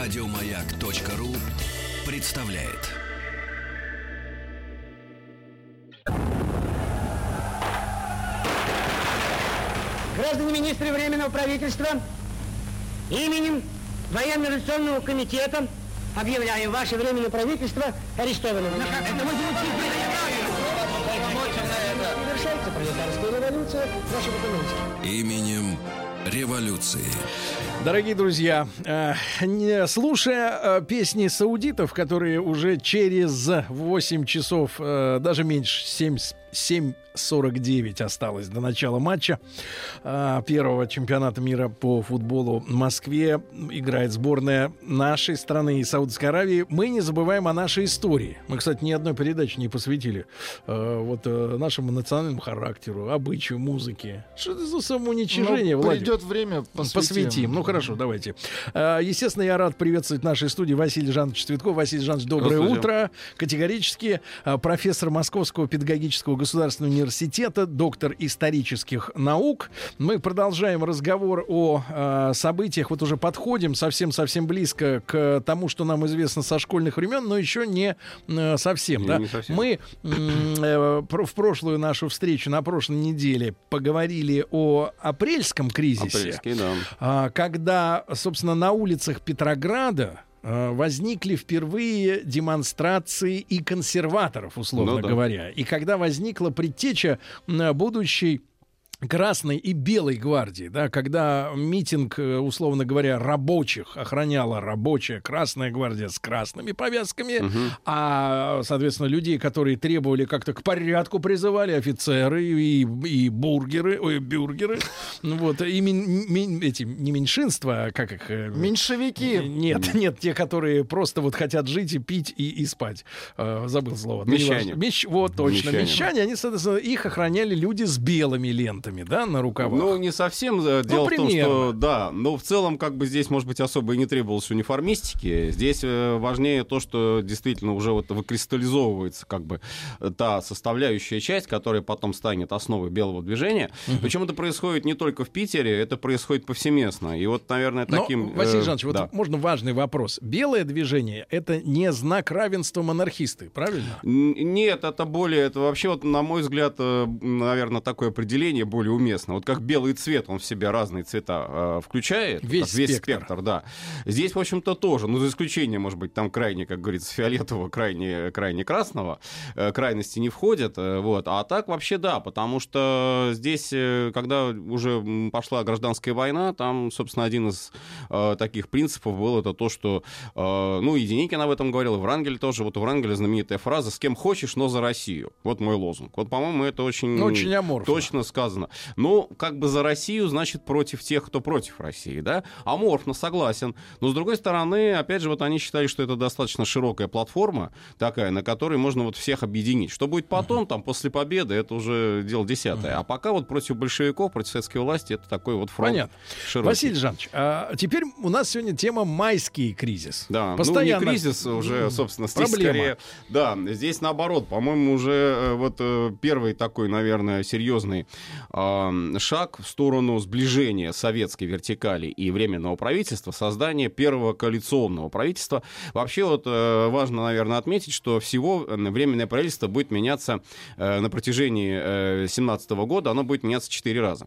Радиомаяк.ру представляет. Граждане министры Временного правительства, именем Военно-революционного комитета объявляю ваше Временное правительство арестованным. Это мы Завершается пролетарская революция экономики. Именем революции. Дорогие друзья, э, слушая э, песни саудитов, которые уже через 8 часов, э, даже меньше, 7, 7.49 осталось до начала матча э, первого чемпионата мира по футболу в Москве, играет сборная нашей страны и Саудовской Аравии, мы не забываем о нашей истории. Мы, кстати, ни одной передачи не посвятили э, вот э, нашему национальному характеру, обычаю, музыке. Что это за самоуничижение, Ну, Владик? придет время, посвятим. Посвятим. Ну хорошо, давайте. А, Естественно, я рад приветствовать в нашей студии Василий Жанович Цветков. Василий Жанович, доброе утро. Категорически а, профессор Московского педагогического государственного университета, доктор исторических наук. Мы продолжаем разговор о а, событиях. Вот уже подходим совсем-совсем близко к тому, что нам известно со школьных времен, но еще не э, совсем. Не- да? не совсем. Мы э, в прошлую нашу встречу на прошлой неделе поговорили о апрельском кризисе. Апрельский, да. А, когда, собственно, на улицах Петрограда возникли впервые демонстрации и консерваторов, условно Ну да. говоря. И когда возникла предтеча будущей Красной и Белой гвардии, да, когда митинг, э, условно говоря, рабочих охраняла рабочая Красная гвардия с красными повязками, а, соответственно, людей, которые требовали как-то к порядку призывали, офицеры и, и бургеры, ой, бюргеры, ну вот, и мин- мин- эти, не меньшинства, а как их... э, Меньшевики. Нет, нет, те, которые просто вот хотят жить и пить и, и спать. Э, забыл слово. Ну, Мещане. Мещ- вот точно. Мещане. Мещане, они, соответственно, их охраняли люди с белыми лентами, да, на рукавах. Ну, не совсем. э, Дело в том, что да, но в целом, как бы здесь, может быть, особо и не требовалось униформистики. Здесь э, важнее то, что действительно уже вот выкристаллизовывается как бы э, та составляющая часть, которая потом станет основой белого движения. Причем это происходит не только в Питере, это происходит повсеместно. И вот, наверное, Но, таким... Василий э, Жанович, вот да. можно важный вопрос. Белое движение — это не знак равенства монархисты, правильно? Нет, это более, это вообще, вот, на мой взгляд, наверное, такое определение более уместно. Вот как белый цвет, он в себя разные цвета э, включает. Весь весь спектр. спектр. да. Здесь, в общем-то, тоже, ну, за исключением, может быть, там крайне, как говорится, фиолетового, крайне, крайне красного, э, крайности не входят, э, вот. А так вообще да, потому что здесь, э, когда уже пошла гражданская война, там, собственно, один из э, таких принципов был это то, что, э, ну, и Деникин об этом говорил, и Врангель тоже, вот у Врангеля знаменитая фраза «с кем хочешь, но за Россию». Вот мой лозунг. Вот, по-моему, это очень... Ну, очень аморфно. Точно сказано. Ну, как бы за Россию, значит, против тех, кто против России, да? Аморфно, согласен. Но, с другой стороны, опять же, вот они считали, что это достаточно широкая платформа такая, на которой можно вот всех объединить. Что будет потом, там, после победы, это уже дело десятое. А пока вот против большевиков, против советской власти, это такой вот фронт Понятно. широкий. Василий Жанович, а теперь у нас сегодня тема майский кризис. Да, Постоянно. ну не кризис уже, собственно, здесь Проблема. скорее... Да, здесь наоборот, по-моему, уже э, вот э, первый такой, наверное, серьезный шаг в сторону сближения советской вертикали и временного правительства, создания первого коалиционного правительства. Вообще вот э, важно, наверное, отметить, что всего э, временное правительство будет меняться э, на протяжении 2017 года, оно будет меняться четыре раза.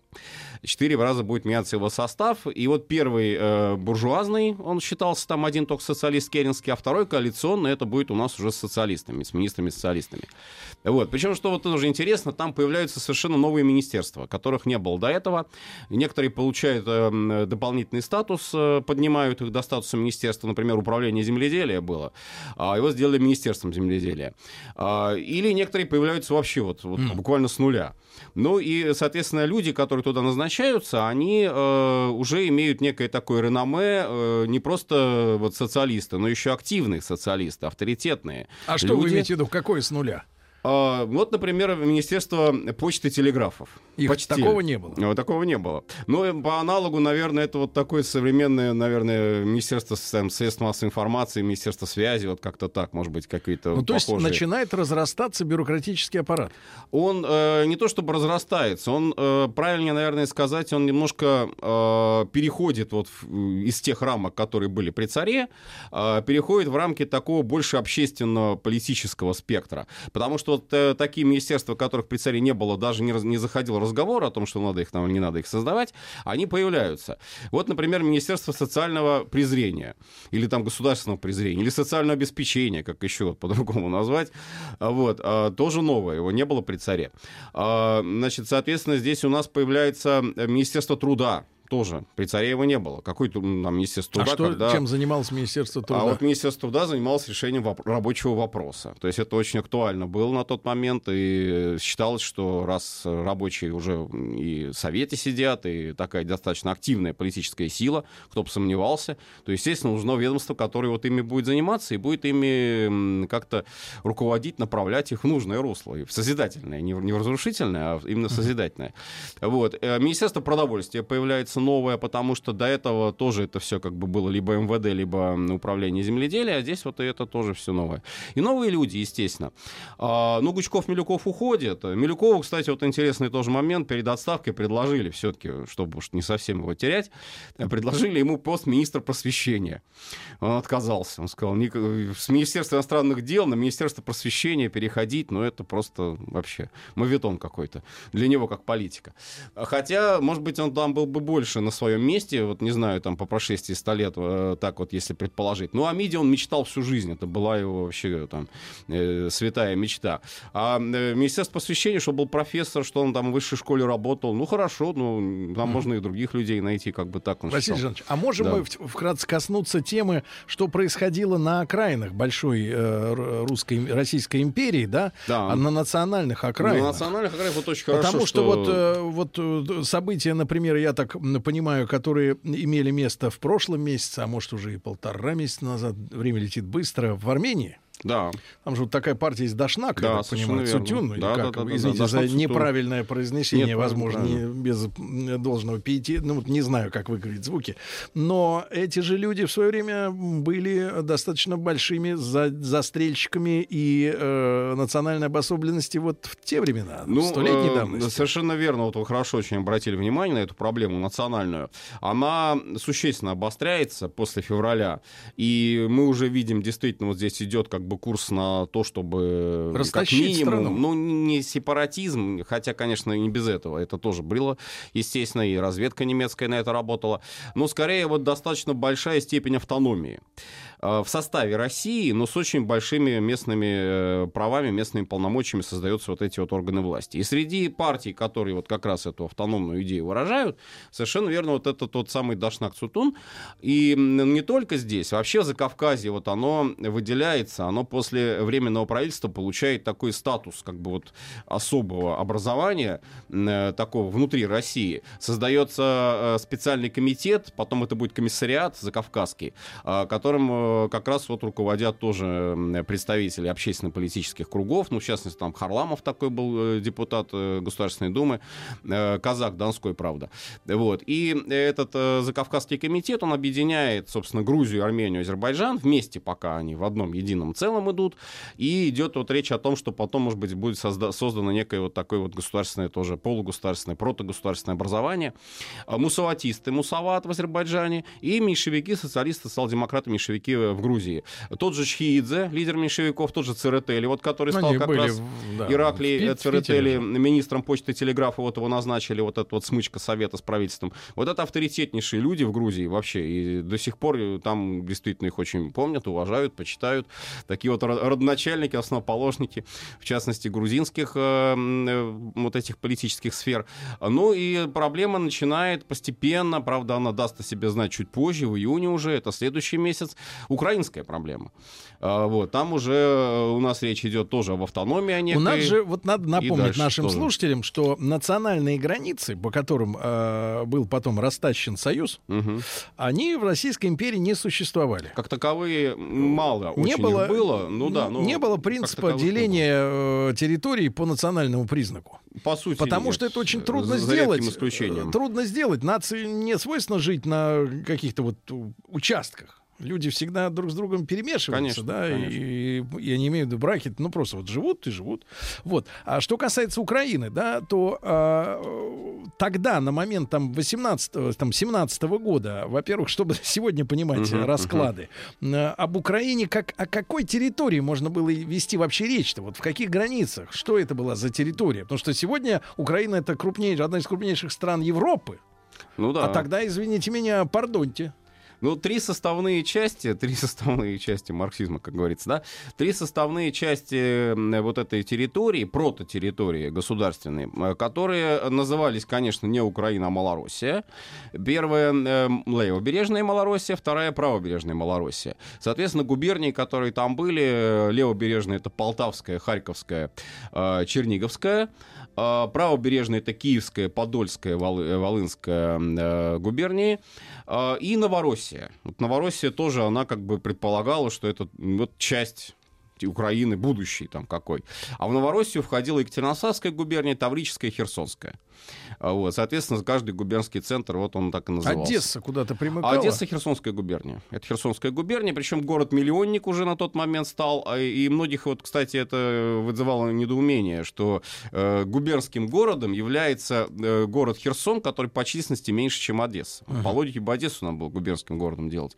Четыре раза будет меняться его состав. И вот первый э, буржуазный, он считался там один только социалист Керенский, а второй коалиционный, это будет у нас уже с социалистами, с министрами-социалистами. Вот. Причем, что вот тоже интересно, там появляются совершенно новые министерства, которых не было до этого. Некоторые получают э, дополнительный статус, э, поднимают их до статуса министерства, например, управление земледелия было, а его сделали министерством земледелия. А, или некоторые появляются вообще вот, вот буквально с нуля. Ну и, соответственно, люди, которые туда назначаются, они э, уже имеют некое такое реноме, э, не просто вот социалисты, но еще активные социалисты, авторитетные. А что вы люди. имеете в виду? Какое с нуля? А, вот, например, Министерство почты и телеграфов. Их Почтель. такого не было. Вот такого не было. Но э, по аналогу, наверное, это вот такое современное, наверное, Министерство там, средств массовой информации, Министерство связи, вот как-то так, может быть, какие-то Ну, то есть похожие. начинает разрастаться бюрократический аппарат. Он э, не то чтобы разрастается, он, э, правильнее, наверное, сказать, он немножко э, переходит вот в- из тех рамок, которые были при царе, э, переходит в рамки такого больше общественного политического спектра. Потому что вот э, такие министерства, которых при царе не было, даже не, не заходил разговор о том, что надо их там или не надо их создавать, они появляются. Вот, например, Министерство социального презрения, или там государственного презрения, или социального обеспечения, как еще по-другому назвать, А вот, а, тоже новое, его не было при царе. А, Значит, соответственно, здесь у нас появляется э, Министерство труда, тоже. При царе его не было. Какой там Министерство а труда, что, когда... чем занималось Министерство труда? А вот Министерство труда занималось решением воп- рабочего вопроса. То есть это очень актуально было на тот момент, и считалось, что раз рабочие уже и в Совете сидят, и такая достаточно активная политическая сила, кто бы сомневался, то, естественно, нужно ведомство, которое вот ими будет заниматься и будет ими как-то руководить, направлять их в нужное русло, и в созидательное, не в не в разрушительное, а именно в созидательное. Вот. Э, Министерство продовольствия появляется новое, потому что до этого тоже это все как бы было либо МВД, либо управление земледелия, а здесь вот это тоже все новое. И новые люди, естественно. А, ну, Гучков, Милюков уходит. Милюкову, кстати, вот интересный тоже момент, перед отставкой предложили все-таки, чтобы уж не совсем его терять, предложили ему пост министра просвещения. Он отказался. Он сказал, «Ник- с Министерства иностранных дел на Министерство просвещения переходить, ну, это просто вообще моветон какой-то для него как политика. Хотя, может быть, он там был бы больше на своем месте, вот не знаю, там по прошествии 100 лет, э, так вот, если предположить. Ну, о МИДе он мечтал всю жизнь, это была его вообще там э, святая мечта. А э, Министерство просвещения, что был профессор, что он там в высшей школе работал, ну, хорошо, ну, там можно и других людей найти, как бы так он Василий. Жанович, а можем Да. мы вкратце коснуться темы, что происходило на окраинах большой э, русской, Российской империи, да? Да. А на национальных окраинах? на национальных окраинах вот очень хорошо, Потому что, вот, э, вот э, события, например, я так понимаю, которые имели место в прошлом месяце, а может уже и полтора месяца назад, время летит быстро, в Армении. Да. Там же вот такая партия из Дашнака, Да, я так понимаю. Цутюн, или Да, как? да, да, да, извините да, за Дашнак Цутюн. неправильное произношение, Нет, возможно, не, правильно. без должного пяти, ну вот не знаю, как выговорить звуки. Но эти же люди в свое время были достаточно большими за- застрельщиками и э, национальной обособленности вот в те времена, Ну, столетней э, давности. Совершенно верно. Вот вы хорошо очень обратили внимание на эту проблему национальную. Она существенно обостряется после февраля. И мы уже видим, действительно, вот здесь идет как бы курс на то, чтобы как Растащить минимум, страну. ну, не сепаратизм, хотя, конечно, не без этого. Это тоже было, естественно, и разведка немецкая на это работала. Но скорее вот достаточно большая степень автономии э, в составе России, но с очень большими местными э, правами, местными полномочиями создаются вот эти вот органы власти. И среди партий, которые вот как раз эту автономную идею выражают, совершенно верно вот это тот самый Дашнак Цутун. И не только здесь, вообще в Закавказье вот оно выделяется, оно после Временного правительства получает такой статус как бы вот особого образования, э, такого внутри России. Создается э, специальный комитет, потом это будет комиссариат закавказский, э, которым э, как раз вот руководят тоже представители общественно-политических кругов, ну, в частности, там Харламов такой был э, депутат э, Государственной Думы, э, казак Донской, правда. Вот. И этот э, закавказский комитет, он объединяет, собственно, Грузию, Армению, Азербайджан вместе, пока они в одном едином целом идут, и идет вот речь о том, что потом, может быть, будет созда- создано некое вот такое вот государственное тоже полугосударственное, протогосударственное образование. А Мусаватисты, мусават в Азербайджане, и меньшевики, социалисты, социал-демократы, меньшевики в Грузии. Тот же Чхиидзе, лидер меньшевиков, тот же Церетели, вот который Ну, стал они как были раз да, Пи- в Церетели министром почты и телеграфа, вот его назначили, вот эта вот смычка совета с правительством. Вот это авторитетнейшие люди в Грузии вообще, и до сих пор э, там действительно их очень помнят, уважают, почитают. Такие вот ро- родоначальники, основоположники, в частности, грузинских э, э, вот этих политических сфер. Ну и проблема начинает постепенно, правда, она даст о себе знать чуть позже, в июне уже, это следующий месяц, украинская проблема. А, Вот, там уже э, у нас речь идет тоже об автономии, некой... У нас же, вот надо напомнить нашим тоже. слушателям, что национальные границы, по которым э, был потом растащен Союз, Мгм. они в Российской империи не существовали. Как таковые мало не очень было, было. Было, ну да. Ну, не было принципа деления э, территорий по национальному признаку. По сути, Потому нет. что это очень трудно За сделать. редким исключением. Э, Трудно сделать. Нации не свойственно жить на каких-то вот у- участках. Люди всегда друг с другом перемешиваются, Конечно, да, конечно. И, и я не имею в виду браки, ну просто вот живут и живут. Вот. А что касается Украины, да, то а, тогда, на момент там 18 там 17 года, во-первых, чтобы сегодня понимать э, расклады, э, об Украине, как о какой территории можно было вести вообще речь-то? Вот в каких границах? Что это была за территория? Потому что сегодня Украина это крупнейшая, одна из крупнейших стран Европы. Ну да. А тогда, извините меня, пардоньте. Ну, три составные части, три составные части марксизма, как говорится, да, три составные части вот этой территории, прототерритории государственной, э, которые назывались, конечно, не Украина, а Малороссия. Первая э, левобережная Малороссия, вторая правобережная Малороссия. Соответственно, губернии, которые там были, э, левобережная это Полтавская, Харьковская, э, Черниговская, э, правобережная это Киевская, Подольская, Волы- Волынская э, губернии, а, И Новороссия. Вот Новороссия тоже, она как бы предполагала, что это вот часть Украины, будущий там какой. А в Новороссию входила Екатеринославская губерния, Таврическая Херсонская. А Вот, соответственно, каждый губернский центр, вот он так и назывался. Одесса куда-то А примыкала. Одесса Херсонская губерния. Это Херсонская губерния, причем город-миллионник уже на тот момент стал. а И многих, вот, кстати, это вызывало недоумение, что э, губернским городом является э, город Херсон, который по численности меньше, чем Одесса. По логике бы Одессу надо было губернским городом делать.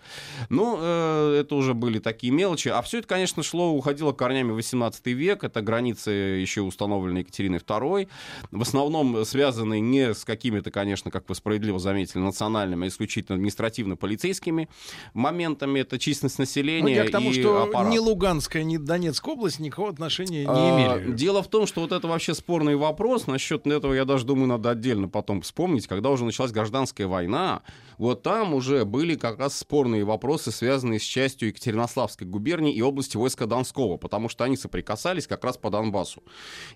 Но э, это уже были такие мелочи. А все это, конечно, шло, уходило корнями в 18 век. Это границы еще установлены Екатериной II. В основном связанные не с какими-то, конечно, как вы справедливо заметили, национальными, а исключительно административно-полицейскими моментами. Это численность Ну, населения я к тому, и что аппарат. ни Луганская, ни Донецкая область никакого отношения не А, имели. Дело в том, что вот это вообще спорный вопрос. Насчет этого, я даже думаю, надо отдельно потом вспомнить. Когда уже началась гражданская война, вот там уже были как раз спорные вопросы, связанные с частью Екатеринославской губернии и области войска Донского, потому что они соприкасались как раз по Донбассу.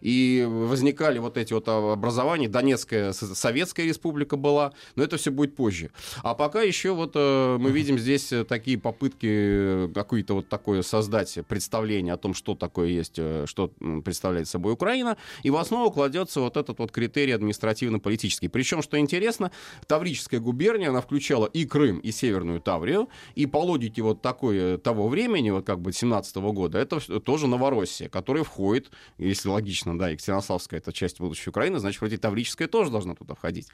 И возникали вот эти вот образования. Донецкая Советская республика была, но это все будет позже. А пока еще вот э, мы видим здесь такие попытки э, какое-то вот такое создать представление о том, что такое есть, э, что представляет собой Украина, и в основу кладется вот этот вот критерий административно-политический. Причем, что интересно, Таврическая губерния, она включала и Крым, и Северную Таврию, и по логике вот такой э, того времени, вот как бы 17 года, это тоже Новороссия, которая входит, если логично, да, Екатеринославская это часть будущей Украины, значит, вроде Таврическая тоже должна туда входить.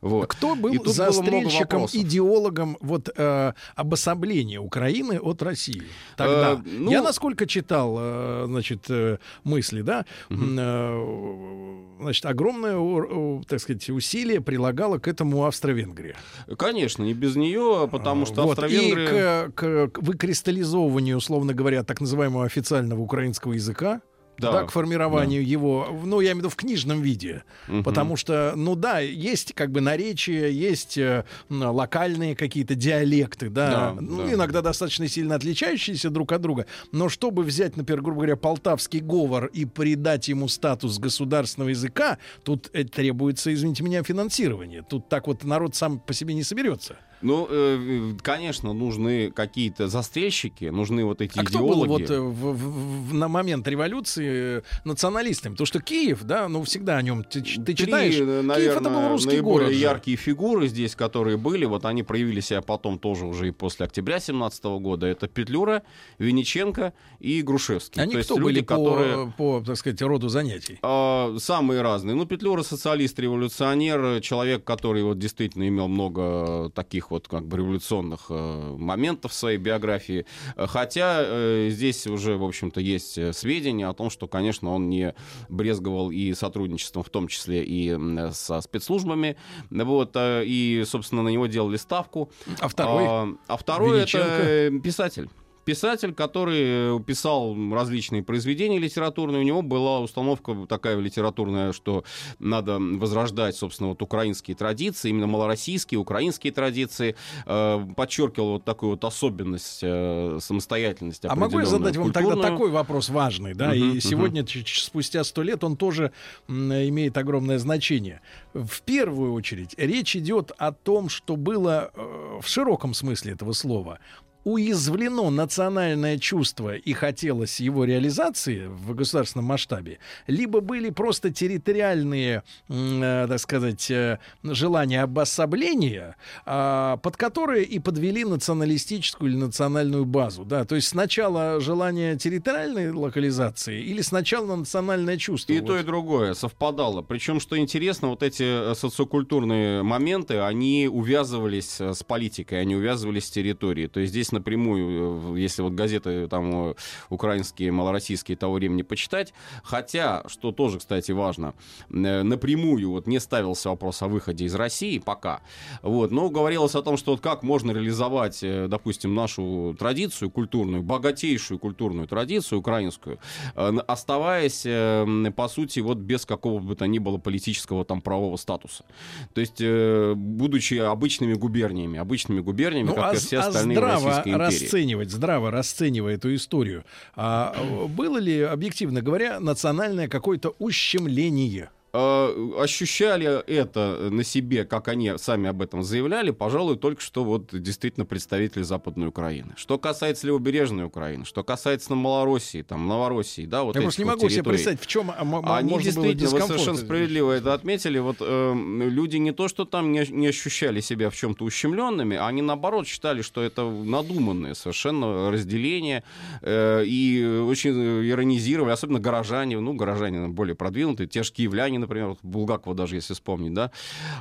Вот. Кто был И застрельщиком, идеологом вот э, обособления Украины от России? Тогда. Э, ну- Я насколько читал, э, значит, э, мысли, да, э, значит, огромное, так сказать, усилие прилагала к этому Австро-Венгрия. Конечно, не без нее, потому что Вот, Австро-Венгры... И к, к- к выкристаллизовыванию, условно говоря, так называемого официального украинского языка, Да, да, к формированию его, в- ну, я имею в виду в книжном виде. Мгм. Потому что, ну да, есть как бы наречия, есть э, локальные какие-то диалекты, да, Да, ну, да. иногда достаточно сильно отличающиеся друг от друга. Но чтобы взять, например, грубо говоря, полтавский говор и придать ему статус государственного языка, тут требуется, извините меня, финансирование. Тут так вот народ сам по себе не соберется. Ну, э, конечно, нужны какие-то застрельщики, нужны вот эти А кто идеологи. был вот э, в- в- на момент революции э, националистами? Потому что Киев, да, ну всегда о нем ты, ты Три, читаешь. э, Киев это был наверное, русский наиболее город. же. яркие фигуры здесь, которые были, вот они проявили себя потом тоже уже и после октября 17 года. Это Петлюра, Винниченко и Грушевский. Они То есть кто люди, были по, которые... по, так сказать, роду занятий? А, самые разные. Ну, Петлюра социалист, революционер, человек, который вот действительно имел много таких вот как бы революционных э, моментов в своей биографии. Э, Хотя э, здесь уже, в общем-то, есть сведения о том, что, конечно, он не брезговал и сотрудничеством, в том числе и со спецслужбами. Вот, и, собственно, на него делали ставку. А второй? А, а второй это писатель. Писатель, который э, писал различные произведения литературные, у него была установка такая литературная, что надо возрождать, собственно, вот украинские традиции, именно малороссийские, украинские традиции, э, подчеркивал вот такую вот особенность, э, самостоятельность А могу я задать вам тогда культурную. такой вопрос важный, да? Мгм, и сегодня, ч- спустя сто лет, он тоже имеет огромное значение. В первую очередь речь идет о том, что было в широком смысле этого слова уязвлено национальное чувство и хотелось его реализации в государственном масштабе, либо были просто территориальные, э, так сказать, э, желания обособления, э, под которые и подвели националистическую или национальную базу. Да? То есть сначала желание территориальной локализации или сначала национальное чувство? И вот. то, и другое совпадало. Причем, что интересно, вот эти э, социокультурные моменты, они увязывались э, с политикой, они увязывались с территорией. То есть здесь напрямую, э, если вот газеты там украинские, малороссийские того времени почитать, хотя, что тоже, кстати, важно, напрямую вот не ставился вопрос о выходе из России пока, вот, но говорилось о том, что вот как можно реализовать, допустим, нашу традицию культурную, богатейшую культурную традицию украинскую, оставаясь, по сути, вот без какого бы то ни было политического там правового статуса. То есть, будучи обычными губерниями, обычными губерниями, ну, как а, и все остальные а здраво Российской империи. расценивать, здраво расценивая эту историю, а было ли, объективно говоря, национальное какое-то ущемление? Э, ощущали это на себе, как они сами об этом заявляли, пожалуй, только что вот действительно представители Западной Украины. Что касается левобережной Украины, что касается Малороссии, там, Новороссии, да, вот Я просто не могу вот себе представить, в чем Они действительно, вы совершенно справедливо это отметили, вот э, люди не то, что там не, не ощущали себя в чем-то ущемленными, они наоборот считали, что это надуманное совершенно разделение э, и очень иронизировали, особенно горожане, ну, горожане более продвинутые, те же киевляне, например, вот Булгакова даже, если вспомнить, да,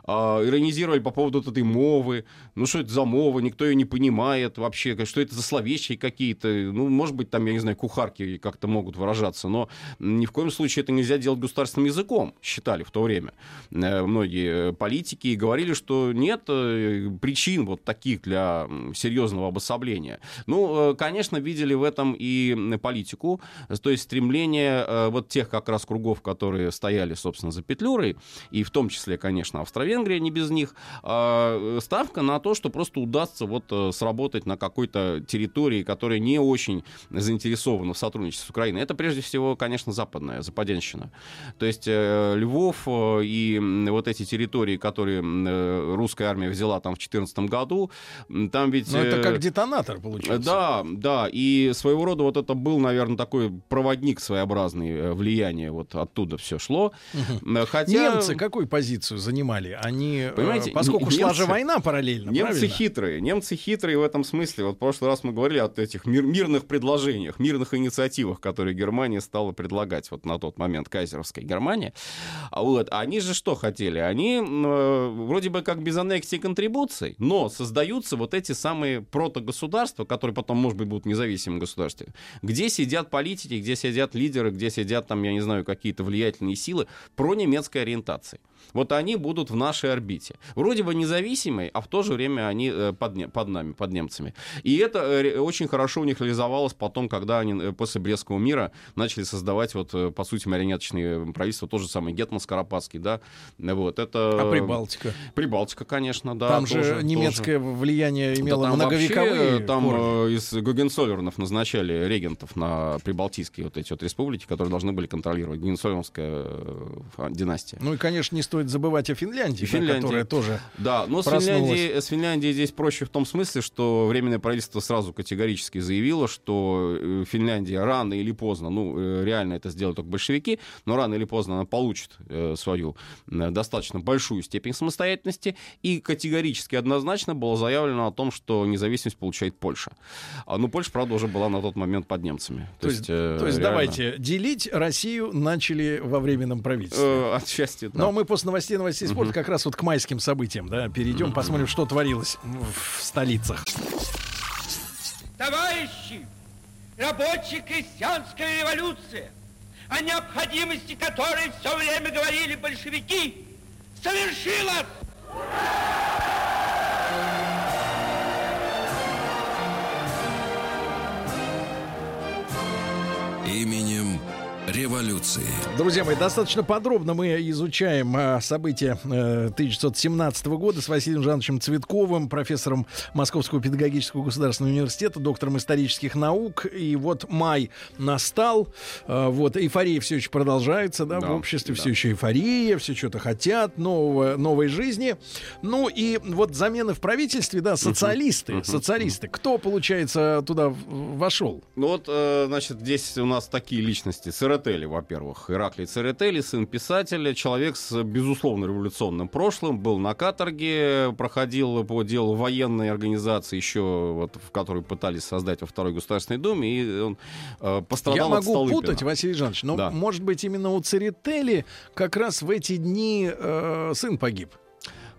а, иронизировали по поводу вот этой мовы, ну что это за мова, никто ее не понимает вообще, что это за словечки какие-то, ну, может быть, там, я не знаю, кухарки как-то могут выражаться, но ни в коем случае это нельзя делать государственным языком, считали в то время э, многие политики, и говорили, что нет э, причин вот таких для серьезного обособления. Ну, э, конечно, видели в этом и политику, то есть стремление вот тех как раз кругов, которые стояли, собственно, собственно, за Петлюрой, и в том числе, конечно, Австро-Венгрия не без них, а, ставка на то, что просто удастся вот э, сработать на какой-то территории, которая не очень заинтересована в сотрудничестве с Украиной. Это прежде всего, конечно, западная, западенщина. То есть э, Львов э, и вот эти территории, которые русская армия взяла там в 2014 году, там ведь... Но это как детонатор, получается. Да, да, и своего рода вот это был, наверное, такой проводник своеобразный влияния, вот оттуда все шло. Хотя... Немцы какую позицию занимали? Они, э, Понимаете, поскольку немцы, шла же война параллельно, Немцы правильно? хитрые. Немцы хитрые в этом смысле. Вот в прошлый раз мы говорили о этих мир, мирных предложениях, мирных инициативах, которые Германия стала предлагать вот на тот момент, кайзеровская Германия. А вот. Они же что хотели? Они э, вроде бы как без аннексии контрибуций, но создаются вот эти самые протогосударства, которые потом, может быть, будут независимым государством, где сидят политики, где сидят лидеры, где сидят там, я не знаю, какие-то влиятельные силы, про немецкой ориентации. Вот они будут в нашей орбите. Вроде бы независимые, а в то же время они э, под, под нами, под немцами. И это э, очень хорошо у них реализовалось потом, когда они э, после Брестского мира начали создавать, вот, по сути, марионеточные правительства, тот же самый Гетман Скоропадский, да, вот, это... А Прибалтика? Прибалтика, конечно, да. Там тоже, же немецкое тоже. влияние имело да, там многовековые вообще, Там корни. из Гогенцоллернов назначали регентов на прибалтийские вот эти вот республики, которые должны были контролировать Гогенцоллернская династия. Ну и, конечно, не стоит забывать о Финляндии, Финляндии. которая тоже Да, но с Финляндией, с Финляндией здесь проще в том смысле, что Временное правительство сразу категорически заявило, что э, Финляндия рано или поздно, ну, э, реально это сделают только большевики, но рано или поздно она получит э, свою достаточно большую степень самостоятельности, и категорически однозначно было заявлено о том, что независимость получает Польша. А, ну, Польша, правда, уже была на тот момент под немцами. То, то есть, то есть реально... давайте, делить Россию начали во Временном правительстве. Э, отчасти, да. Но мы после новостей, новостей спорта как раз вот к майским событиям, да, перейдем, посмотрим, что творилось в столицах. Товарищи, рабочая крестьянская революция, о необходимости которой все время говорили большевики, совершилась! Именем революции. Друзья мои, достаточно подробно мы изучаем э, события э, 1917 года с Василием Жановичем Цветковым, профессором Московского педагогического государственного университета, доктором исторических наук. И вот май настал, э, вот эйфория все еще продолжается, да, Да, в обществе да. все еще эйфория, все что-то хотят, нового, новой жизни. Ну и вот замены в правительстве, да, социалисты, социалисты. Кто, получается, туда вошел? Ну вот, э, значит, здесь у нас такие личности. Церетели, во-первых. Ираклий Церетели, сын писателя, человек с, безусловно, революционным прошлым, был на каторге, проходил по делу военной организации, еще вот, в которой пытались создать во Второй Государственной Думе, и он э, пострадал Я от могу Столыпина. путать, Василий Жанович, но, Да. может быть, именно у Церетели как раз в эти дни э, сын погиб.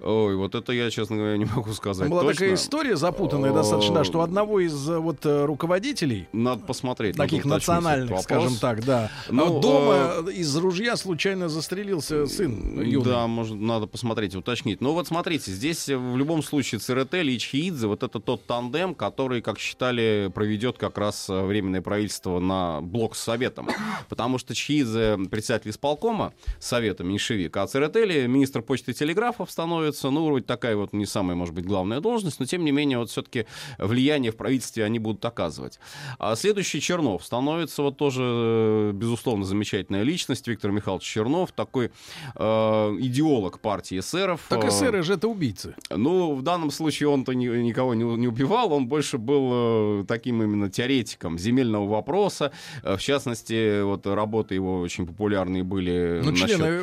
Ой, вот это я, честно говоря, не могу сказать была точно. такая история запутанная достаточно, да, что одного из э, вот э, руководителей, Надо посмотреть. надо таких уточнить национальных, скажем так, да, Ну, а дома из ружья случайно застрелился сын юный. Да, может, надо посмотреть, уточнить. Но вот смотрите, здесь э, в любом случае Церетели и Чхиидзе, вот это тот тандем, который, как считали, проведет как раз э, Временное правительство на блок с Советом. Потому что Чхиидзе председатель исполкома Совета меньшевик, а Церетели министр почты и телеграфов становится, ну, вроде такая вот не самая, может быть, главная должность, но тем не менее вот все-таки влияние в правительстве они будут оказывать. А следующий Чернов становится вот тоже, э, безусловно, замечательная личность, Виктор Михайлович Чернов, такой э, идеолог партии эсеров. Так Э, эсеры же это убийцы. ну, в данном случае он-то ни- никого не, не убивал, он больше был э, таким именно теоретиком земельного вопроса. В частности, вот работы его очень популярные были. Ну, насчет- члены,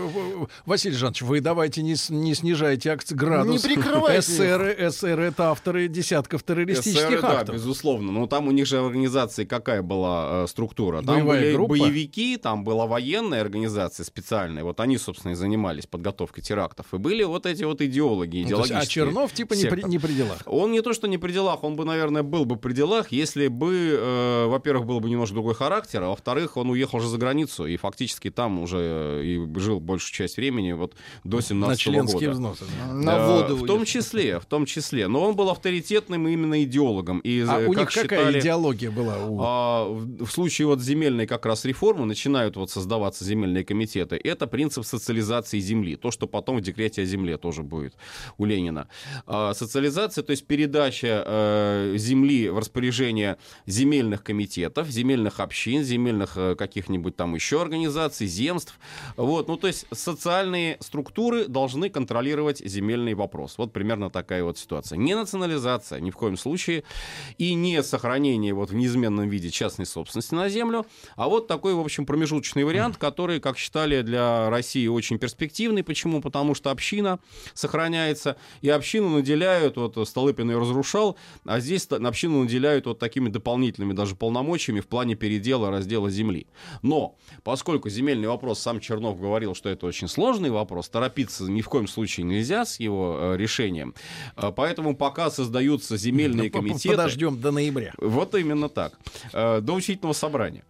Василий Жанович, вы давайте не, не снижайте градус. Не прикрывайте. Эсеры, эсеры это авторы десятков террористических СССР, да, актов. безусловно. Но там у них же организации какая была э, структура? Там Боевая были группа? боевики, там была военная организация специальная. Вот они, собственно, и занимались подготовкой терактов. И были вот эти вот идеологи, Ну, то есть, идеологические. а Чернов типа не при, не при делах. Он не то, что не при делах, он бы, наверное, был бы при делах, если бы, э, во-первых, был бы немножко другой характер, а во-вторых, он уехал уже за границу и фактически там уже э, и жил большую часть времени, вот до 17 На членские года. взносы. да. На Э, воду. В том уехал. числе, в том числе. Но он был авторитетным именно идеологом. И, А э, у как них какая считали, идеология была? У... а, в, в случае вот земельной как раз реформы начинают вот создаваться земельные комитеты. Это принцип социализации земли. То, что потом в декрете о земле тоже будет у Ленина. А, социализация, то есть передача э, земли в распоряжение земельных комитетов, земельных общин, земельных э, каких-нибудь там еще организаций, земств. Вот, ну то есть социальные структуры должны контролировать земельный вопрос. Вот примерно такая вот ситуация. Не национализация ни в коем случае и не сохранение вот в неизменном виде частной собственности на землю, а вот такой, в общем, промежуточный вариант, который, как считали, для России очень перспективный. Почему? Потому что община сохраняется, и общину наделяют, вот Столыпин ее разрушал, а здесь общину наделяют вот такими дополнительными даже полномочиями в плане передела, раздела земли. Но, поскольку земельный вопрос, сам Чернов говорил, что это очень сложный вопрос, торопиться ни в коем случае нельзя с его э, решением, Э, поэтому пока создаются земельные комитеты... Подождем до ноября. Вот именно так. Э, До учительного собрания.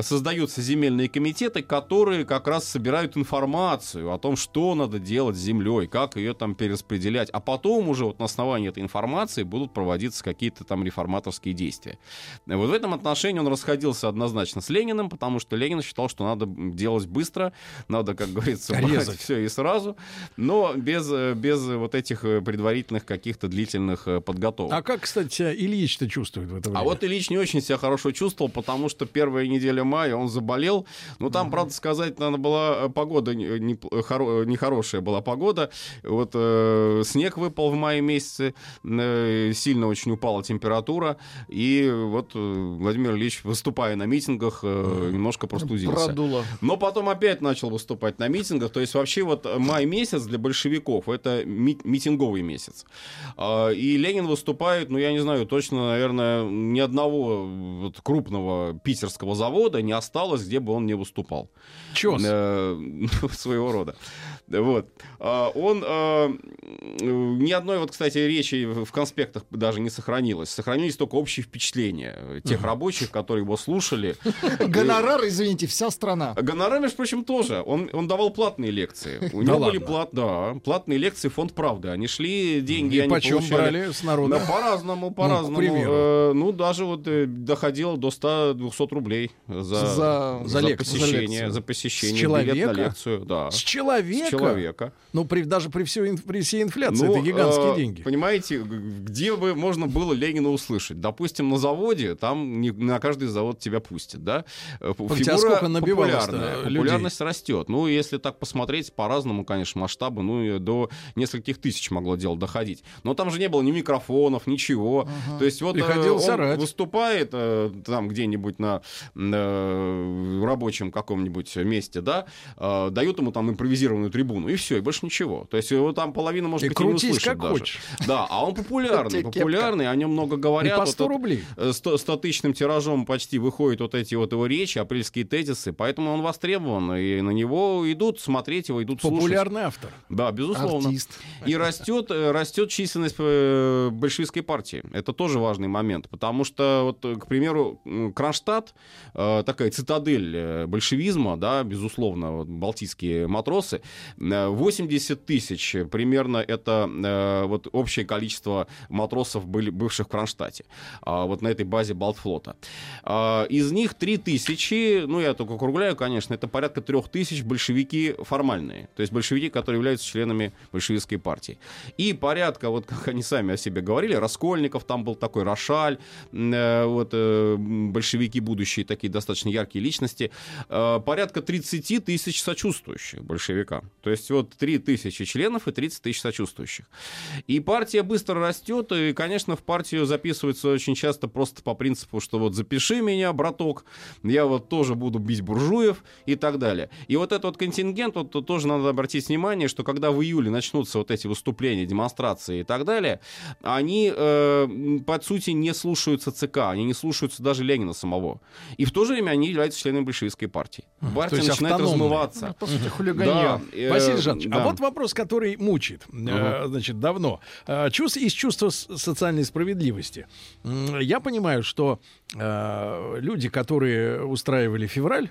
Создаются земельные комитеты, которые как раз собирают информацию о том, что надо делать с землей, как ее там перераспределять. А потом уже вот на основании этой информации будут проводиться какие-то там реформаторские действия. Вот в этом отношении он расходился однозначно с Лениным, потому что Ленин считал, что надо делать быстро, надо, как говорится, брать Резать. все и сразу, но без, без вот этих э, предварительных каких-то длительных э, подготовок. А как, кстати, себя Ильич-то чувствует в это время? А вот Ильич не очень себя хорошо чувствовал, потому что первая неделя мая он заболел. Ну, там, правда сказать, надо была э, погода не- не- нехорошая была погода. Вот э, снег выпал в мае месяце, э, сильно очень упала температура. И вот э, Владимир Ильич, выступая на митингах, э, немножко простудился. Продуло. Но потом опять начал выступать на митингах. То есть вообще вот май месяц для большевиков это ми- митинговый месяц. А, И Ленин выступает, ну я не знаю, точно, наверное, ни одного вот крупного питерского завода не осталось, где бы он не выступал. Чёс. Э, ну, своего рода. Вот. А, Он э, ни одной, вот, кстати, речи в конспектах даже не сохранилось. Сохранились только общие впечатления тех рабочих, которые его слушали. Гонорар, извините, вся страна. А Гонорар, между прочим, тоже. Он, он давал платные лекции. У него были плат, да, платные лекции секции фонд правды. Они шли, деньги И они почем получали. брали с народа? Да, по-разному, к по-разному. примеру. Э, Ну, даже вот э, доходило до 100-200 рублей за, За- за за посещение, лекцию. за посещение, С человека? билет на лекцию, да. С человека? С человека. Ну, при, даже при, всей, при всей инфляции Ну, это гигантские э, деньги. Понимаете, где бы можно было Ленина услышать? Допустим, на заводе, там не на каждый завод тебя пустят, да? Э, Погодите, а сколько популярная, людей? популярность растет. Ну, если так посмотреть, по-разному, конечно, масштабы, ну, до нескольких тысяч могло дело доходить. Но там же не было ни микрофонов, ничего. То есть вот э, Приходилось он орать. выступает э, там где-нибудь на э, рабочем каком-нибудь месте, да, э, дают ему там импровизированную трибуну, и все, и больше ничего. То есть его там половина, может И быть, и не услышит как даже. хочешь. Да, а он популярный, популярный, о нем много И говорят. по Вот 100 это- рублей. э, 100 100-тысячным тиражом почти выходят вот эти вот его речи, апрельские тезисы, поэтому он востребован, и на него идут смотреть его, идут слушать. Популярный автор. Да, безусловно. Артист. И растет, э, растет численность э, большевистской партии. Это тоже важный момент, потому что, вот, к примеру, Кронштадт, э, такая цитадель большевизма, да, безусловно, вот, балтийские матросы, э, 80 тысяч примерно это вот общее количество матросов были, бывших в Кронштадте, а, вот на этой базе Балтфлота. А, Из них 3 тысячи, ну я только округляю, конечно, это порядка 3 тысяч большевики формальные, то есть большевики, которые являются членами большевистской партии. И порядка, вот как они сами о себе говорили, Раскольников там был такой, Рошаль, э, вот э, большевики будущие, такие достаточно яркие личности, э, порядка 30 тысяч сочувствующих большевикам. То есть вот 3 тысячи членов и 30 тысяч сочувствующих. И партия быстро растет, и, конечно, в партию записываются очень часто просто по принципу, что вот запиши меня, браток, я вот тоже буду бить буржуев и так далее. И вот этот вот контингент, вот тоже надо обратить внимание, что когда в июле начнутся вот эти выступления, демонстрации и так далее, они, э, по сути, не слушаются ЦК, они не слушаются даже Ленина самого. И в то же время они являются членами большевистской партии. Партия есть начинает автономные. размываться. По сути, хулиганье. э, Василий Жанович, да. а вот вопрос, который мучит, э, значит, давно. Э, чувств, из чувства социальной справедливости. Я понимаю, что э, люди, которые устраивали февраль,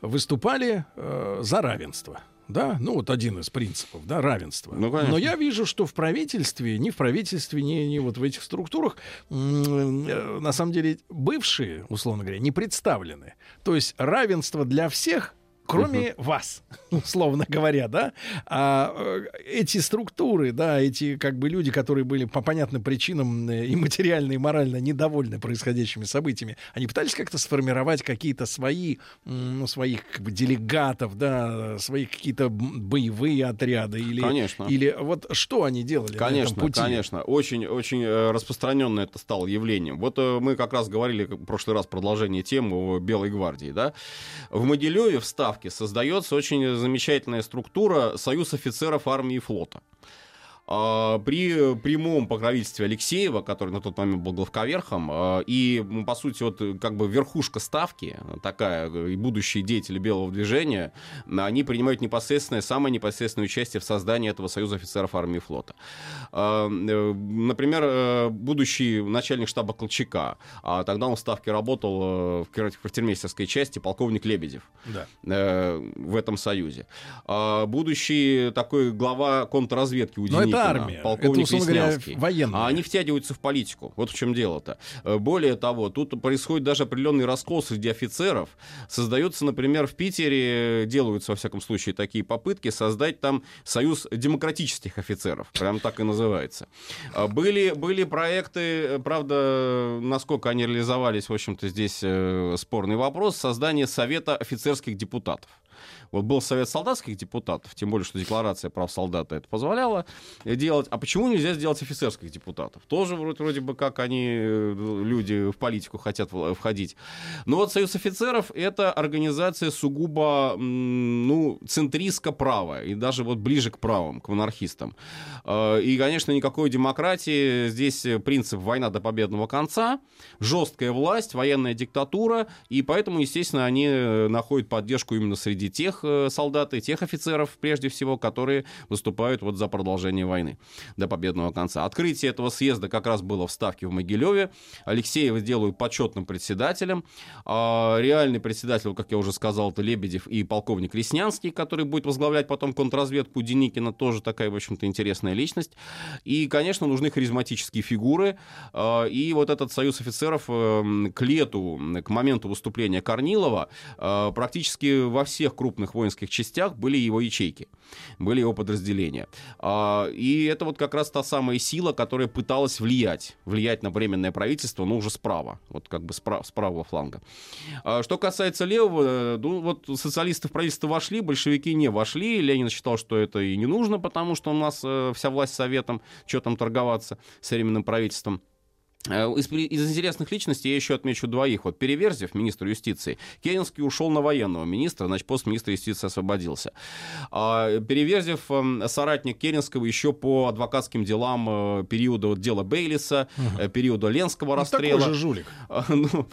выступали э, за равенство. Да, ну вот один из принципов, да, равенство. Ну, конечно. Но я вижу, что в правительстве, ни в правительстве, ни, ни вот в этих структурах, э, на самом деле, бывшие, условно говоря, не представлены. То есть равенство для всех, кроме вас, условно говоря, да, а э, эти структуры, да, эти как бы люди, которые были по понятным причинам э, и материально, и морально недовольны происходящими событиями, они пытались как-то сформировать какие-то свои, ну, своих как бы делегатов, да, свои какие-то боевые отряды или, Конечно. или вот что они делали на этом Конечно, пути? конечно. Очень, очень э, распространенно это стало явлением. Вот мы как раз говорили в прошлый раз продолжение темы о Белой гвардии, да. В Могилеве в Ставке создается очень замечательная структура Союз офицеров армии и флота. А, При прямом покровительстве Алексеева, который на тот момент был главковерхом, а, и, м, по сути, вот как бы верхушка ставки, такая, и будущие деятели Белого движения, они принимают непосредственное, самое непосредственное участие в создании этого Союза офицеров армии и флота. А, э, Например, э, будущий начальник штаба Колчака, тогда он в ставке работал э, в квар- квартирмейстерской части, полковник Лебедев Да. в этом союзе. Будущий такой глава контрразведки у Но это армия. полковник Это, говоря, военная. А они втягиваются в политику. Вот в чем дело-то. Э, Более того, тут происходит даже определенный раскол среди офицеров. Создается, например, в Питере, делаются, во всяком случае, такие попытки создать там союз демократических офицеров. Прям так и называется. А, Были, были проекты, э, правда, насколько они реализовались, в общем-то, здесь э, спорный вопрос, создание Совета офицерских депутатов. Вот был совет солдатских депутатов, тем более, что декларация прав солдата это позволяла делать. А почему нельзя сделать офицерских депутатов? Тоже вроде, вроде бы как они, э, люди в политику хотят входить. Но вот Союз офицеров — это организация сугубо, ну, центристско-правая, и даже вот ближе к правым, к монархистам. Э, И, конечно, никакой демократии. Здесь принцип «война до победного конца», жесткая власть, военная диктатура, и поэтому, естественно, они э, находят поддержку именно среди тех, тех э, солдат и тех офицеров, прежде всего, которые выступают вот за продолжение войны до победного конца. Открытие этого съезда как раз было в Ставке в Могилеве. Алексеева делают почетным председателем. А реальный председатель, как я уже сказал, это Лебедев и полковник Леснянский, который будет возглавлять потом контрразведку Деникина, тоже такая, в общем-то, интересная личность. И, конечно, нужны харизматические фигуры. А, и вот этот союз офицеров э, к лету, к моменту выступления Корнилова, э, практически во всех крупных воинских частях были его ячейки, были его подразделения. А, и это вот как раз та самая сила, которая пыталась влиять, влиять на временное правительство, но уже справа, вот как бы справа, с правого фланга. А, что касается левого, э, ну вот социалисты в правительство вошли, большевики не вошли. Ленин считал, что это и не нужно, потому что у нас вся власть советом, что там торговаться с временным правительством. Э, из, из интересных личностей я еще отмечу двоих. Вот Переверзев, министр юстиции. Керенский ушел на военного министра, значит, пост министра юстиции освободился. А Переверзев эм, соратник Керенского еще по адвокатским делам э, периода вот, дела Бейлиса, угу. периода Ленского ну, расстрела. Такой же жулик. Ну,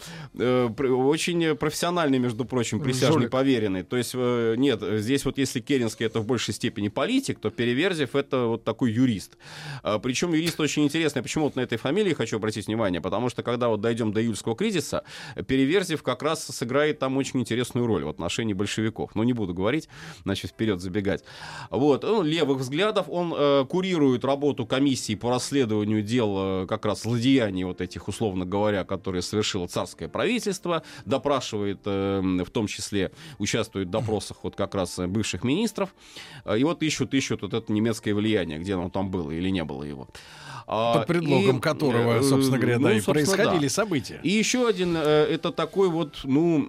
очень профессиональный, между прочим, присяжный жулик. поверенный. То есть, нет, здесь вот если Керенский это в большей степени политик, то Переверзев это вот такой юрист. А, Причем юрист очень интересный. Почему вот на этой фамилии хочу обратить обратить внимание, потому что когда вот дойдем до июльского кризиса, Переверзев как раз сыграет там очень интересную роль в отношении большевиков. Но не буду говорить, значит, вперед забегать. Вот, он левых взглядов, он э, курирует работу комиссии по расследованию дел э, как раз злодеяний вот этих, условно говоря, которые совершило царское правительство, допрашивает, э, в том числе, участвует в допросах вот как раз бывших министров, э, и вот ищут, ищут вот это немецкое влияние, где оно там было или не было его. А, Под предлогом и, которого, э, собственно говоря, ну, да, и происходили да. события. И еще один, э, это такой вот, ну,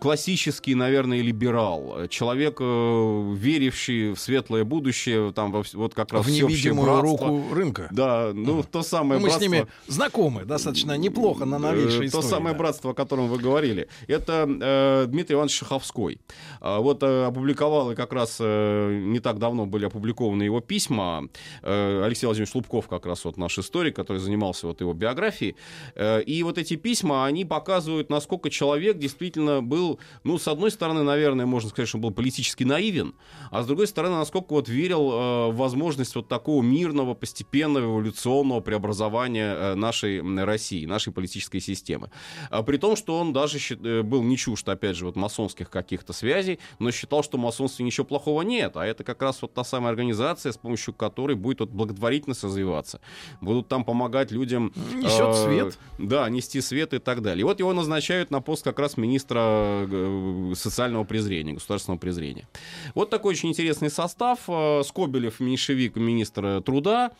классический, наверное, либерал. Человек, э, веривший в светлое будущее, там вот как раз в невидимую руку рынка. Да, ну, то самое ну, Мы братство... с ними знакомы достаточно неплохо на новейшей То самое да. братство, о котором вы говорили. Это э, Дмитрий Иванович Шаховской. А, вот э, опубликовал, и как раз э, не так давно были опубликованы его письма. Э, Алексей Владимирович Лубков как раз вот вот наш историк, который занимался вот его биографией. Э, и вот эти письма, они показывают, насколько человек действительно был, ну, с одной стороны, наверное, можно сказать, что он был политически наивен, а с другой стороны, насколько вот верил э, в возможность вот такого мирного, постепенного, эволюционного преобразования э, нашей России, нашей политической системы. А при том, что он даже был не чужд, опять же, вот масонских каких-то связей, но считал, что в масонстве ничего плохого нет, а это как раз вот та самая организация, с помощью которой будет вот благотворительность развиваться будут там помогать людям... Несет э, свет. Да, нести свет и так далее. И вот его назначают на пост как раз министра э, социального презрения, государственного презрения. Вот такой очень интересный состав. Э, Скобелев, меньшевик, министр труда.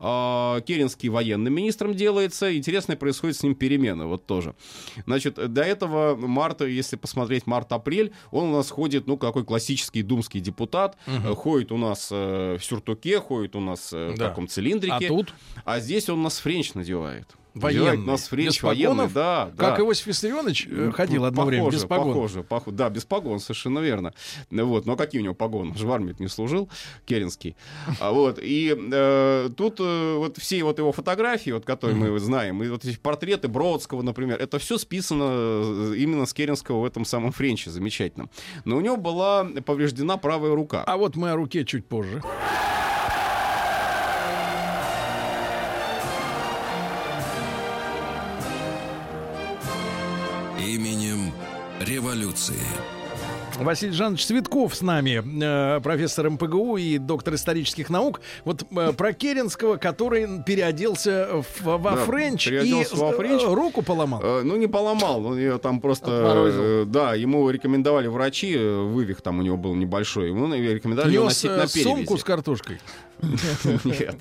Э, Керенский военным министром делается. Интересно, происходит с ним перемена, вот тоже. Значит, до этого марта, если посмотреть март-апрель, он у нас ходит, ну, какой классический думский депутат, угу. ходит у нас в сюртуке, ходит у нас да. в таком цилиндрике. А тут? А здесь он нас френч надевает. Военный. Нас френч без военный, да, Как да. Иосиф Виссарионович э, ходил одно похоже, время без погон. Похоже, похоже, да, без погон, совершенно верно. Вот, но какие у него погоны? Он же в армии не служил, Керенский. А, вот, и э, тут э, вот все вот его фотографии, вот, которые мы знаем, и вот эти портреты Бродского, например, это все списано э, именно с Керенского в этом самом френче замечательном. Но у него была повреждена правая рука. А вот мы о руке чуть позже. Революции. Василий Жанович Цветков с нами, э, профессор МПГУ и доктор исторических наук. Вот э, про Керенского, который переоделся в, во да, френч и во френч. руку поломал. Э, ну, не поломал, он ее там просто... Э, да, ему рекомендовали врачи, э, вывих там у него был небольшой, ему рекомендовали Нес, носить на перевязи. сумку с картошкой. Нет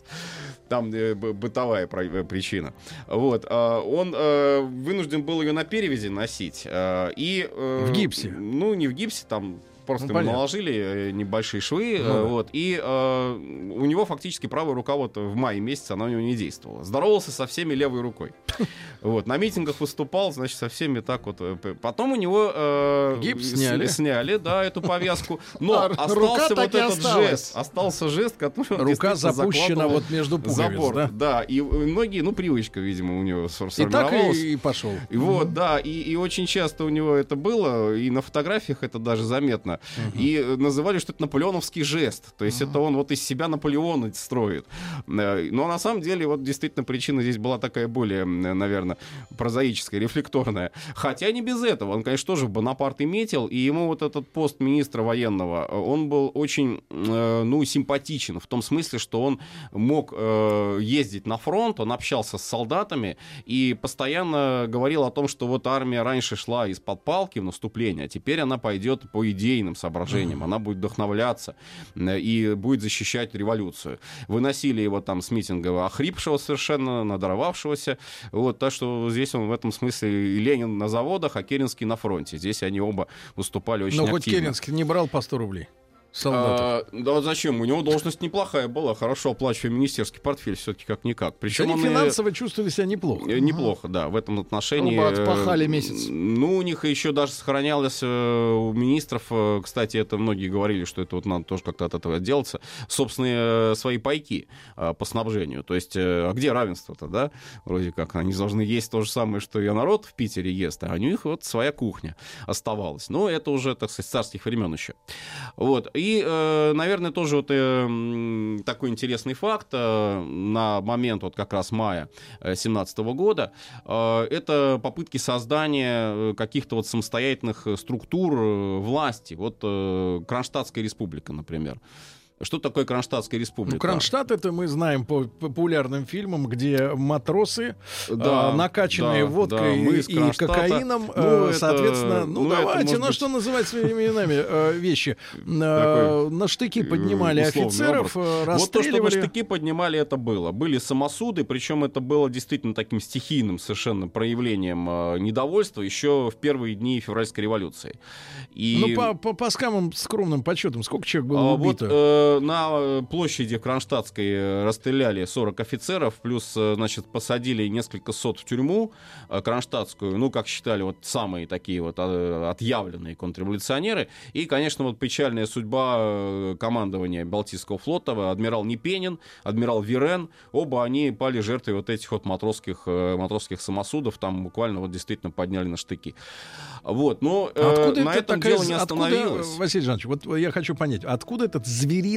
там э, бытовая э, причина. Вот, а, он э, вынужден был ее на перевязи носить. И, в гипсе? Ну, не в гипсе, там просто ну, наложили э, небольшие швы, ну, да. вот, и э, у него фактически правая рука вот в мае месяце она у него не действовала. Здоровался со всеми левой рукой. Вот, на митингах выступал, значит, со всеми так вот. Э, потом у него э, гипс сняли. сняли, да, эту повязку, но а остался вот этот жест, остался жест, который рука запущена вот между пуговиц, забор, да? Да, и многие, ну привычка, видимо, у него сформировалась. И так и, и пошел. И вот, да, и, и очень часто у него это было, и на фотографиях это даже заметно Сталина. И э, называли, что это наполеоновский жест. То есть это он вот из себя Наполеона строит. Э, Но на самом деле вот действительно причина здесь была такая более, м, наверное, прозаическая, рефлекторная. Хотя не без этого. Он, конечно, тоже Бонапарт и метил, и ему вот этот пост министра военного, э, он был очень, э, ну, симпатичен в том смысле, что он мог э, ездить на фронт, он общался с солдатами и постоянно говорил о том, что вот армия раньше шла из-под палки в наступление, а теперь она пойдет по идейным соображениям, она будет вдохновляться э, и будет защищать революцию. Выносили его там с митинга охрипшего совершенно, надорвавшегося. Вот, так что здесь он в этом смысле и Ленин на заводах, а Керенский на фронте. Здесь они оба выступали очень Но хоть активно. Керенский не брал по 100 рублей. Солдатов. А, да зачем? У него должность неплохая была, хорошо оплачиваемый министерский портфель все-таки как-никак. Причем Они он и- финансово чувствовали себя неплохо. Э, Неплохо, да, в этом отношении. Оба отпахали э, месяц. Ну, у них еще даже сохранялось э, у министров, э, кстати, это многие говорили, что это вот надо тоже как-то от этого отделаться, собственные э, свои пайки э, по снабжению. То есть, э, а где равенство-то, да? Вроде как, они должны есть то же самое, что и народ в Питере ест, а у них вот своя кухня оставалась. Но это уже, так сказать, царских времен еще. Вот. И, э, наверное, тоже вот э, такой интересный факт э, на момент вот как раз мая 2017 года, это попытки создания каких-то вот самостоятельных структур власти. Вот Кронштадтская республика, например. Что такое Кронштадтская республика? Ну, Кронштадт это мы знаем по популярным фильмам, где матросы, Да, а, накачанные да, водкой да, мы из и кокаином, Ну, э, это- соответственно, ну, ну, давайте, ну быть, что называть своими именами э, вещи, Э, на штыки поднимали э, условный офицеров, образ. э, Вот то, что на расстреливали. штыки поднимали, это было. Были самосуды, причем это было действительно таким стихийным совершенно проявлением э, недовольства еще в первые дни февральской революции. И... Ну, по, по, по самым скромным подсчетам, сколько человек было А, вот убито? э, на э, площади Кронштадтской э, расстреляли 40 офицеров, плюс, э, значит, посадили несколько сот в тюрьму э, Кронштадтскую, ну, как считали, вот самые такие вот э, отъявленные контрреволюционеры. И, конечно, вот печальная судьба э, командования Балтийского флота, адмирал Непенин, адмирал Вирен, оба они пали жертвой вот этих вот матросских, э, матросских самосудов, там буквально вот действительно подняли на штыки. Вот, но э, А Откуда на это этом такая, дело не откуда, остановилось. Василий Жанович, вот я хочу понять, откуда эта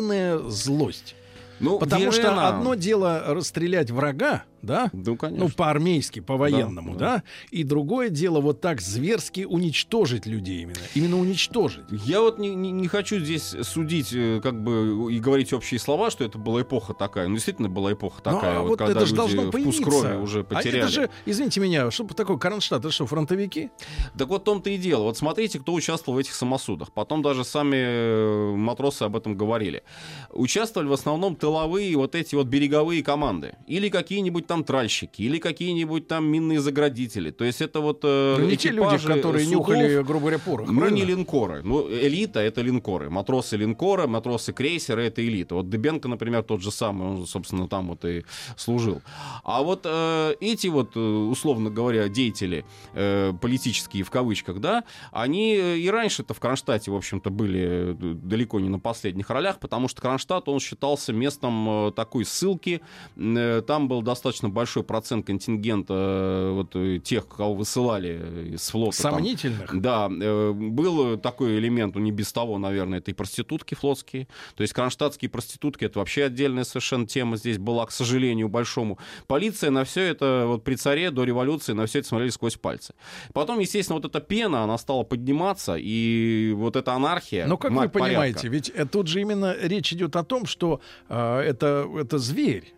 звериная злость? Ну, Потому что Вирена- одно дело расстрелять врага, да? Ну, конечно. Ну, по-армейски, по-военному, да, Да, И другое дело вот так зверски уничтожить людей именно. Именно уничтожить. Я вот не, не, не хочу здесь судить, э, как бы, и говорить общие слова, что это была эпоха такая. Ну, действительно была эпоха Ну, такая, а вот, вот когда это же должно вкус появиться. крови уже А потеряли. это же, извините меня, что такое Кронштадт? Это что, фронтовики? Так вот в том-то и дело. Вот смотрите, кто участвовал в этих самосудах. Потом даже сами э, матросы об этом говорили. Участвовали в основном тыловые вот эти вот береговые команды. Или какие-нибудь там тральщики, или какие-нибудь там минные заградители. То есть это вот э, Ну, не те люди, экипажи которые судов, нюхали, грубо говоря, порох. Ну, правильно? не линкоры. Ну, элита — это линкоры. Матросы линкора, матросы крейсера — это элита. Вот Дебенко, например, тот же самый, он, собственно, там вот и служил. А вот э, эти вот, э, условно говоря, деятели э, политические, в кавычках, да, они э, и раньше-то в Кронштадте, в общем-то, были э, далеко не на последних ролях, потому что Кронштадт, он считался местом э, такой ссылки. Э, Там был достаточно большой процент контингента э, вот, э, тех, кого высылали из флота. там. Сомнительных. Да, э, был такой элемент, ну не без того, наверное, это и проститутки флотские. То есть кронштадтские проститутки это вообще отдельная совершенно тема здесь была, к сожалению, большому. Полиция на все это, вот при царе до революции, на все это смотрели сквозь пальцы. Потом, естественно, вот эта пена, она стала подниматься, и вот эта анархия. Но как вы мать порядка. понимаете, ведь э, тут же именно речь идет о том, что э, это, это зверь.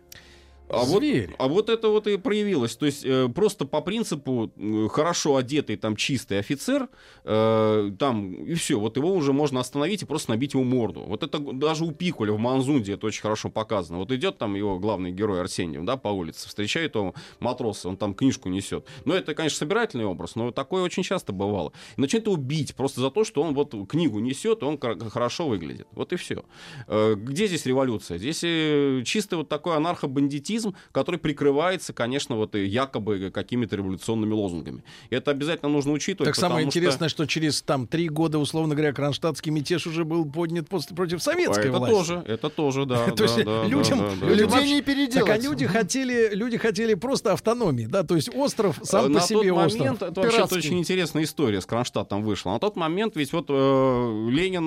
А вот, а вот это вот и проявилось. То есть э, просто по принципу э, хорошо одетый, там чистый офицер, э, там и все, вот его уже можно остановить и просто набить ему морду. Вот это даже у Пикуля в Манзунде это очень хорошо показано. Вот идет там его главный герой Арсеньев, да, по улице, встречает его матроса, он там книжку несет. Но это, конечно, собирательный образ, но такое очень часто бывало. И начинает его бить просто за то, что он вот книгу несет, и он хорошо выглядит. Вот и все. Где здесь революция? Здесь э, чисто вот такой анархобандитизм, патриотизм, который прикрывается, конечно, вот и якобы какими-то революционными лозунгами. И это обязательно нужно учитывать. Так самое потому что- интересное, что... через там три года, условно говоря, кронштадтский мятеж уже был поднят после, против советской это власти. тоже, это тоже, да. То есть людям, Людей не переделать. Так, а люди хотели, люди хотели просто автономии, да, то есть остров сам Э, на по себе тот остров. момент, это вообще Пиратский. очень интересная история с Кронштадтом вышла. На тот момент ведь вот э, Ленин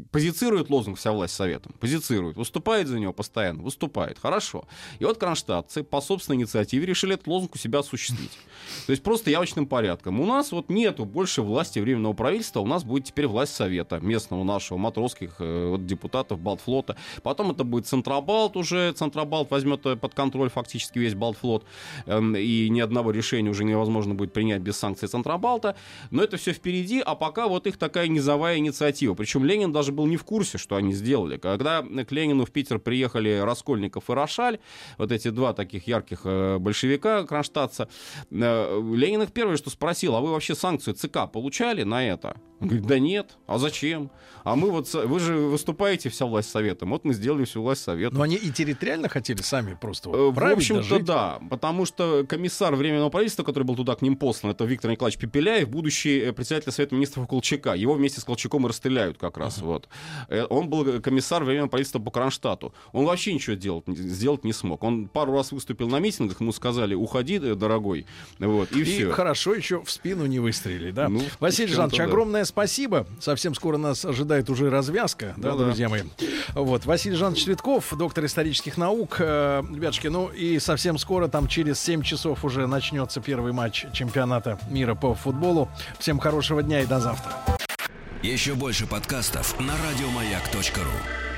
м, позицирует лозунг «Вся власть советом». Позицирует. Выступает за него постоянно. Выступает. Хорошо. И вот кронштадтцы по собственной инициативе решили этот лозунг у себя осуществить. То есть просто явочным порядком. У нас вот нету больше власти временного правительства, у нас будет теперь власть совета местного нашего, матросских э, вот, депутатов Балтфлота. Потом это будет Центробалт уже. Центробалт возьмет э, под контроль фактически весь Балтфлот. Эм, И ни одного решения уже невозможно будет принять без санкций Центробалта. Но это все впереди, а пока вот их такая низовая инициатива. Причем Ленин даже был не в курсе, что они сделали. Когда к Ленину в Питер приехали Раскольников и Рошаль, вот эти два таких ярких э, большевика кронштадтца, э, Ленин их первое, что спросил, а вы вообще санкцию ЦК получали на это? Он говорит, да нет, а зачем? А мы вот, вы же выступаете вся власть советом, вот мы сделали всю власть советом. Но они и территориально хотели сами просто Э, вот В править, общем-то, да, потому что комиссар Временного правительства, который был туда к ним послан, это Виктор Николаевич Пепеляев, будущий э, председатель Совета министров Колчака. Его вместе с Колчаком и расстреляют как раз. Вот. Э, Он был комиссар Временного правительства по Кронштадту. Он вообще ничего делать, сделать не смог. Он пару раз выступил на митингах, ему сказали, уходи, э, дорогой. Вот, и, И все. хорошо еще в спину не выстрелили, да? Ну, Василий Жанович, да. огромное спасибо. Совсем скоро нас ожидает уже развязка, да, Да-да. друзья мои. Вот, Василий Жанович Цветков, доктор исторических наук. Э, ребятушки, ну и совсем скоро, там через 7 часов уже начнется первый матч чемпионата мира по футболу. Всем хорошего дня и до завтра. Еще больше подкастов на радиомаяк.ру.